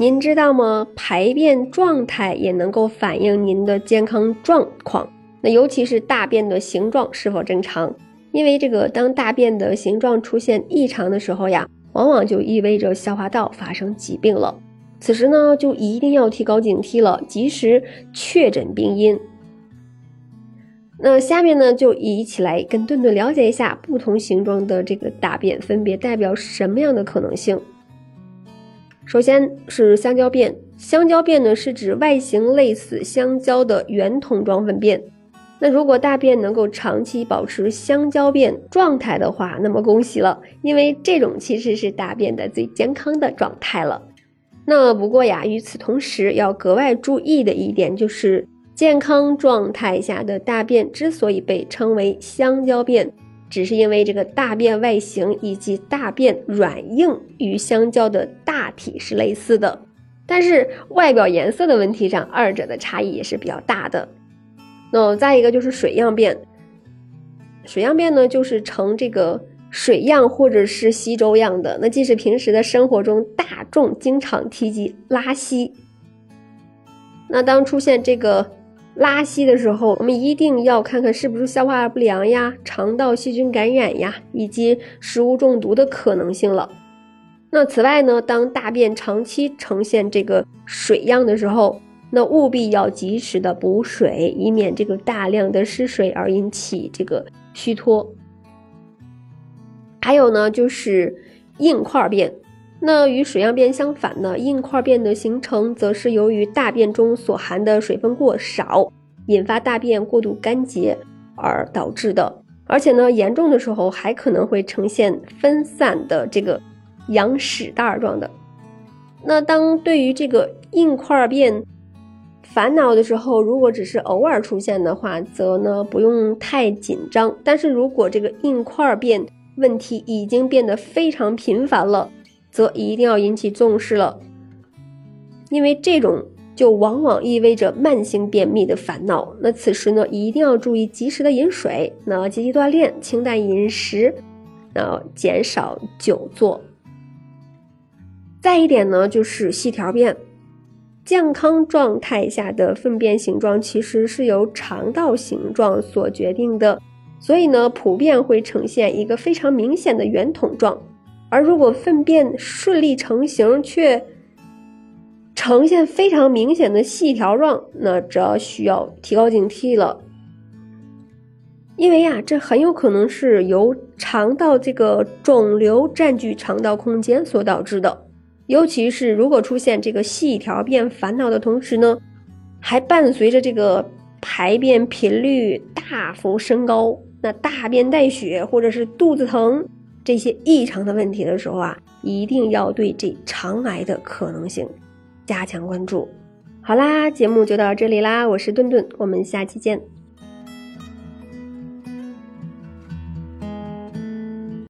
您知道吗？排便状态也能够反映您的健康状况，那尤其是大便的形状是否正常。因为这个，当大便的形状出现异常的时候呀，往往就意味着消化道发生疾病了。此时呢，就一定要提高警惕了，及时确诊病因。那下面呢，就一起来跟顿顿了解一下不同形状的这个大便分别代表什么样的可能性。首先是香蕉便，香蕉便呢是指外形类似香蕉的圆筒状粪便。那如果大便能够长期保持香蕉便状态的话，那么恭喜了，因为这种其实是大便的最健康的状态了。那不过呀，与此同时要格外注意的一点就是，健康状态下的大便之所以被称为香蕉便，只是因为这个大便外形以及大便软硬与香蕉的大体是类似的，但是外表颜色的问题上，二者的差异也是比较大的。那再一个就是水样便，水样便呢就是呈这个水样或者是稀粥样的。那即使平时的生活中大众经常提及拉稀，那当出现这个拉稀的时候，我们一定要看看是不是消化不良呀、肠道细菌感染呀，以及食物中毒的可能性了。那此外呢，当大便长期呈现这个水样的时候，那务必要及时的补水，以免这个大量的失水而引起这个虚脱。还有呢，就是硬块便。那与水样便相反呢，硬块便的形成则是由于大便中所含的水分过少，引发大便过度干结而导致的。而且呢，严重的时候还可能会呈现分散的这个羊屎蛋状的。那当对于这个硬块便，烦恼的时候，如果只是偶尔出现的话，则呢不用太紧张。但是如果这个硬块便问题已经变得非常频繁了，则一定要引起重视了，因为这种就往往意味着慢性便秘的烦恼。那此时呢，一定要注意及时的饮水，那积极锻炼，清淡饮食，那减少久坐。再一点呢，就是细条便。健康状态下的粪便形状其实是由肠道形状所决定的，所以呢，普遍会呈现一个非常明显的圆筒状。而如果粪便顺利成型却呈现非常明显的细条状，那这需要提高警惕了，因为呀，这很有可能是由肠道这个肿瘤占据肠道空间所导致的。尤其是如果出现这个细条便烦恼的同时呢，还伴随着这个排便频率大幅升高，那大便带血或者是肚子疼这些异常的问题的时候啊，一定要对这肠癌的可能性加强关注。好啦，节目就到这里啦，我是顿顿，我们下期见。